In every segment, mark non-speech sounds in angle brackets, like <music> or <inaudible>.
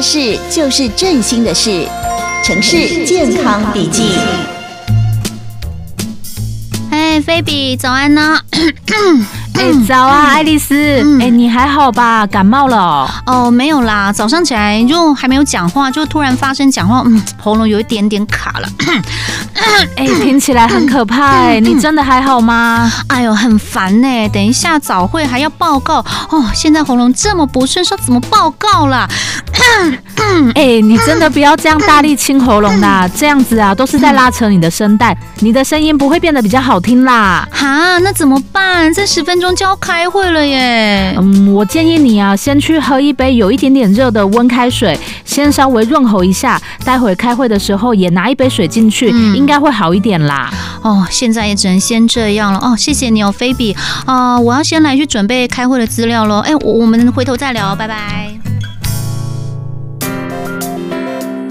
的事就是振兴的事，城市健康笔记。嗨，菲比，早安呢。<clears throat> 哎、欸，早啊，爱丽丝。哎、嗯欸，你还好吧？感冒了哦？哦，没有啦。早上起来就还没有讲话，就突然发声讲话，嗯，喉咙有一点点卡了。<coughs> 哎、欸，听起来很可怕。你真的还好吗？哎呦，很烦呢。等一下早会还要报告哦。现在喉咙这么不顺，说怎么报告啦？<coughs> 哎、欸，你真的不要这样大力清喉咙啦，<coughs> 这样子啊，都是在拉扯你的声带，你的声音不会变得比较好听啦。哈，那怎么办？这十分钟。就要开会了耶，嗯，我建议你啊，先去喝一杯有一点点热的温开水，先稍微润喉一下。待会开会的时候也拿一杯水进去，嗯、应该会好一点啦。哦，现在也只能先这样了。哦，谢谢你哦，菲比。啊、呃，我要先来去准备开会的资料喽。哎，我我们回头再聊，拜拜。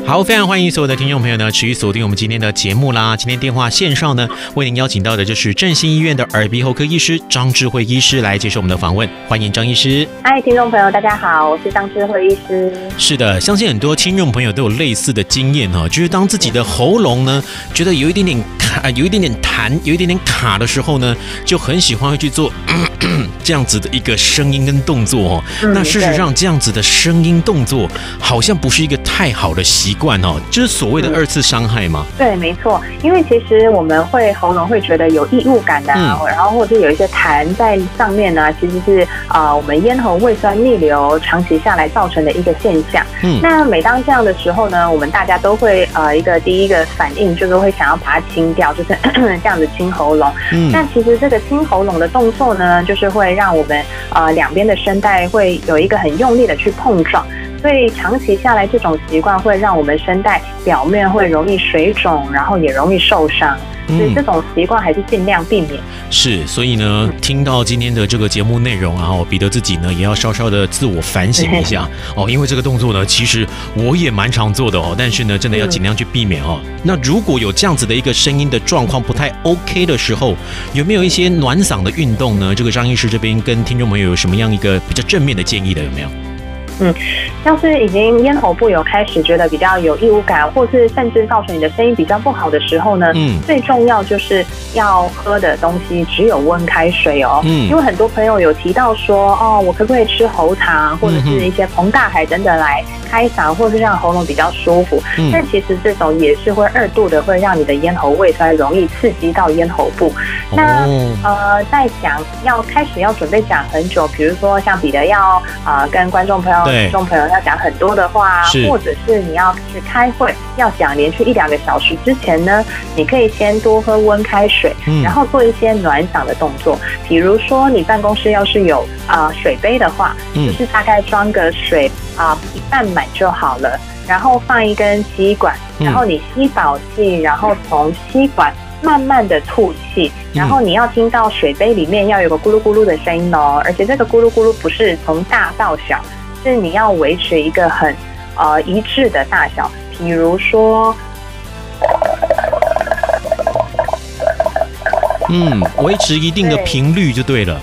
好，非常欢迎所有的听众朋友呢，持续锁定我们今天的节目啦。今天电话线上呢，为您邀请到的就是振兴医院的耳鼻喉科医师张智慧医师来接受我们的访问。欢迎张医师。嗨，听众朋友，大家好，我是张智慧医师。是的，相信很多听众朋友都有类似的经验哈，就是当自己的喉咙呢，觉得有一点点卡，有一点点痰，有一点点卡的时候呢，就很喜欢会去做 <laughs> 这样子的一个声音跟动作哦。嗯、那事实上，这样子的声音动作好像不是一个太好的习惯。哦，就是所谓的二次伤害吗？嗯、对，没错。因为其实我们会喉咙会觉得有异物感的、啊，嗯、然后或者有一些痰在上面呢、啊，其实是啊、呃，我们咽喉胃酸逆流长期下来造成的一个现象。嗯，那每当这样的时候呢，我们大家都会呃一个第一个反应就是会想要把它清掉，就是咳 <coughs> 咳这样子清喉咙。嗯，但其实这个清喉咙的动作呢，就是会让我们呃两边的声带会有一个很用力的去碰撞。所以长期下来，这种习惯会让我们声带表面会容易水肿，然后也容易受伤。所以这种习惯还是尽量避免。嗯、是，所以呢，听到今天的这个节目内容啊，彼得自己呢也要稍稍的自我反省一下 <laughs> 哦，因为这个动作呢，其实我也蛮常做的哦，但是呢，真的要尽量去避免哦。那如果有这样子的一个声音的状况不太 OK 的时候，有没有一些暖嗓的运动呢？这个张医师这边跟听众朋友有什么样一个比较正面的建议的？有没有？嗯，要是已经咽喉部有开始觉得比较有异物感，或是甚至造成你的声音比较不好的时候呢，嗯，最重要就是要喝的东西只有温开水哦，嗯，因为很多朋友有提到说，哦，我可不可以吃喉糖或者是一些膨大海等等来开嗓，或是让喉咙比较舒服？嗯，但其实这种也是会二度的，会让你的咽喉胃酸容易刺激到咽喉部。那呃，在讲要开始要准备讲很久，比如说像彼得要啊、呃、跟观众朋友。听众朋友要讲很多的话，或者是你要去开会，要讲连续一两个小时之前呢，你可以先多喝温开水，然后做一些暖嗓的动作。比如说，你办公室要是有啊水杯的话，就是大概装个水啊一半满就好了，然后放一根吸管，然后你吸饱气，然后从吸管慢慢的吐气，然后你要听到水杯里面要有个咕噜咕噜的声音哦，而且这个咕噜咕噜不是从大到小。是你要维持一个很呃一致的大小，比如说，嗯，维持一定的频率就对了。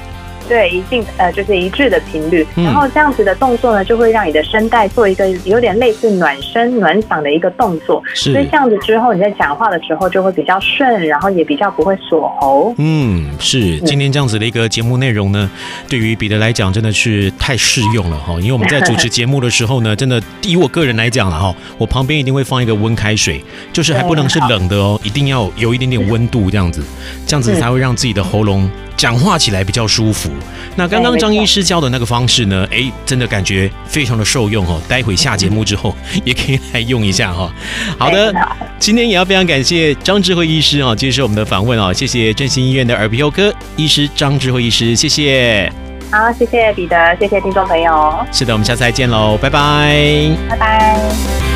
对，一定呃，就是一致的频率，然后这样子的动作呢，就会让你的声带做一个有点类似暖身、暖嗓的一个动作。是，所以这样子之后，你在讲话的时候就会比较顺，然后也比较不会锁喉。嗯，是。今天这样子的一个节目内容呢，对于彼得来讲真的是太适用了哈。因为我们在主持节目的时候呢，真的以我个人来讲了哈，我旁边一定会放一个温开水，就是还不能是冷的哦，一定要有一点点温度这样子，这样子才会让自己的喉咙。讲话起来比较舒服。那刚刚张医师教的那个方式呢？哎，真的感觉非常的受用哦。待会下节目之后 <laughs> 也可以来用一下哈。好的，今天也要非常感谢张智慧医师啊，接受我们的访问啊。谢谢振兴医院的耳鼻喉科医师张智慧医师，谢谢。好，谢谢彼得，谢谢听众朋友。是的，我们下次再见喽，拜拜。拜拜。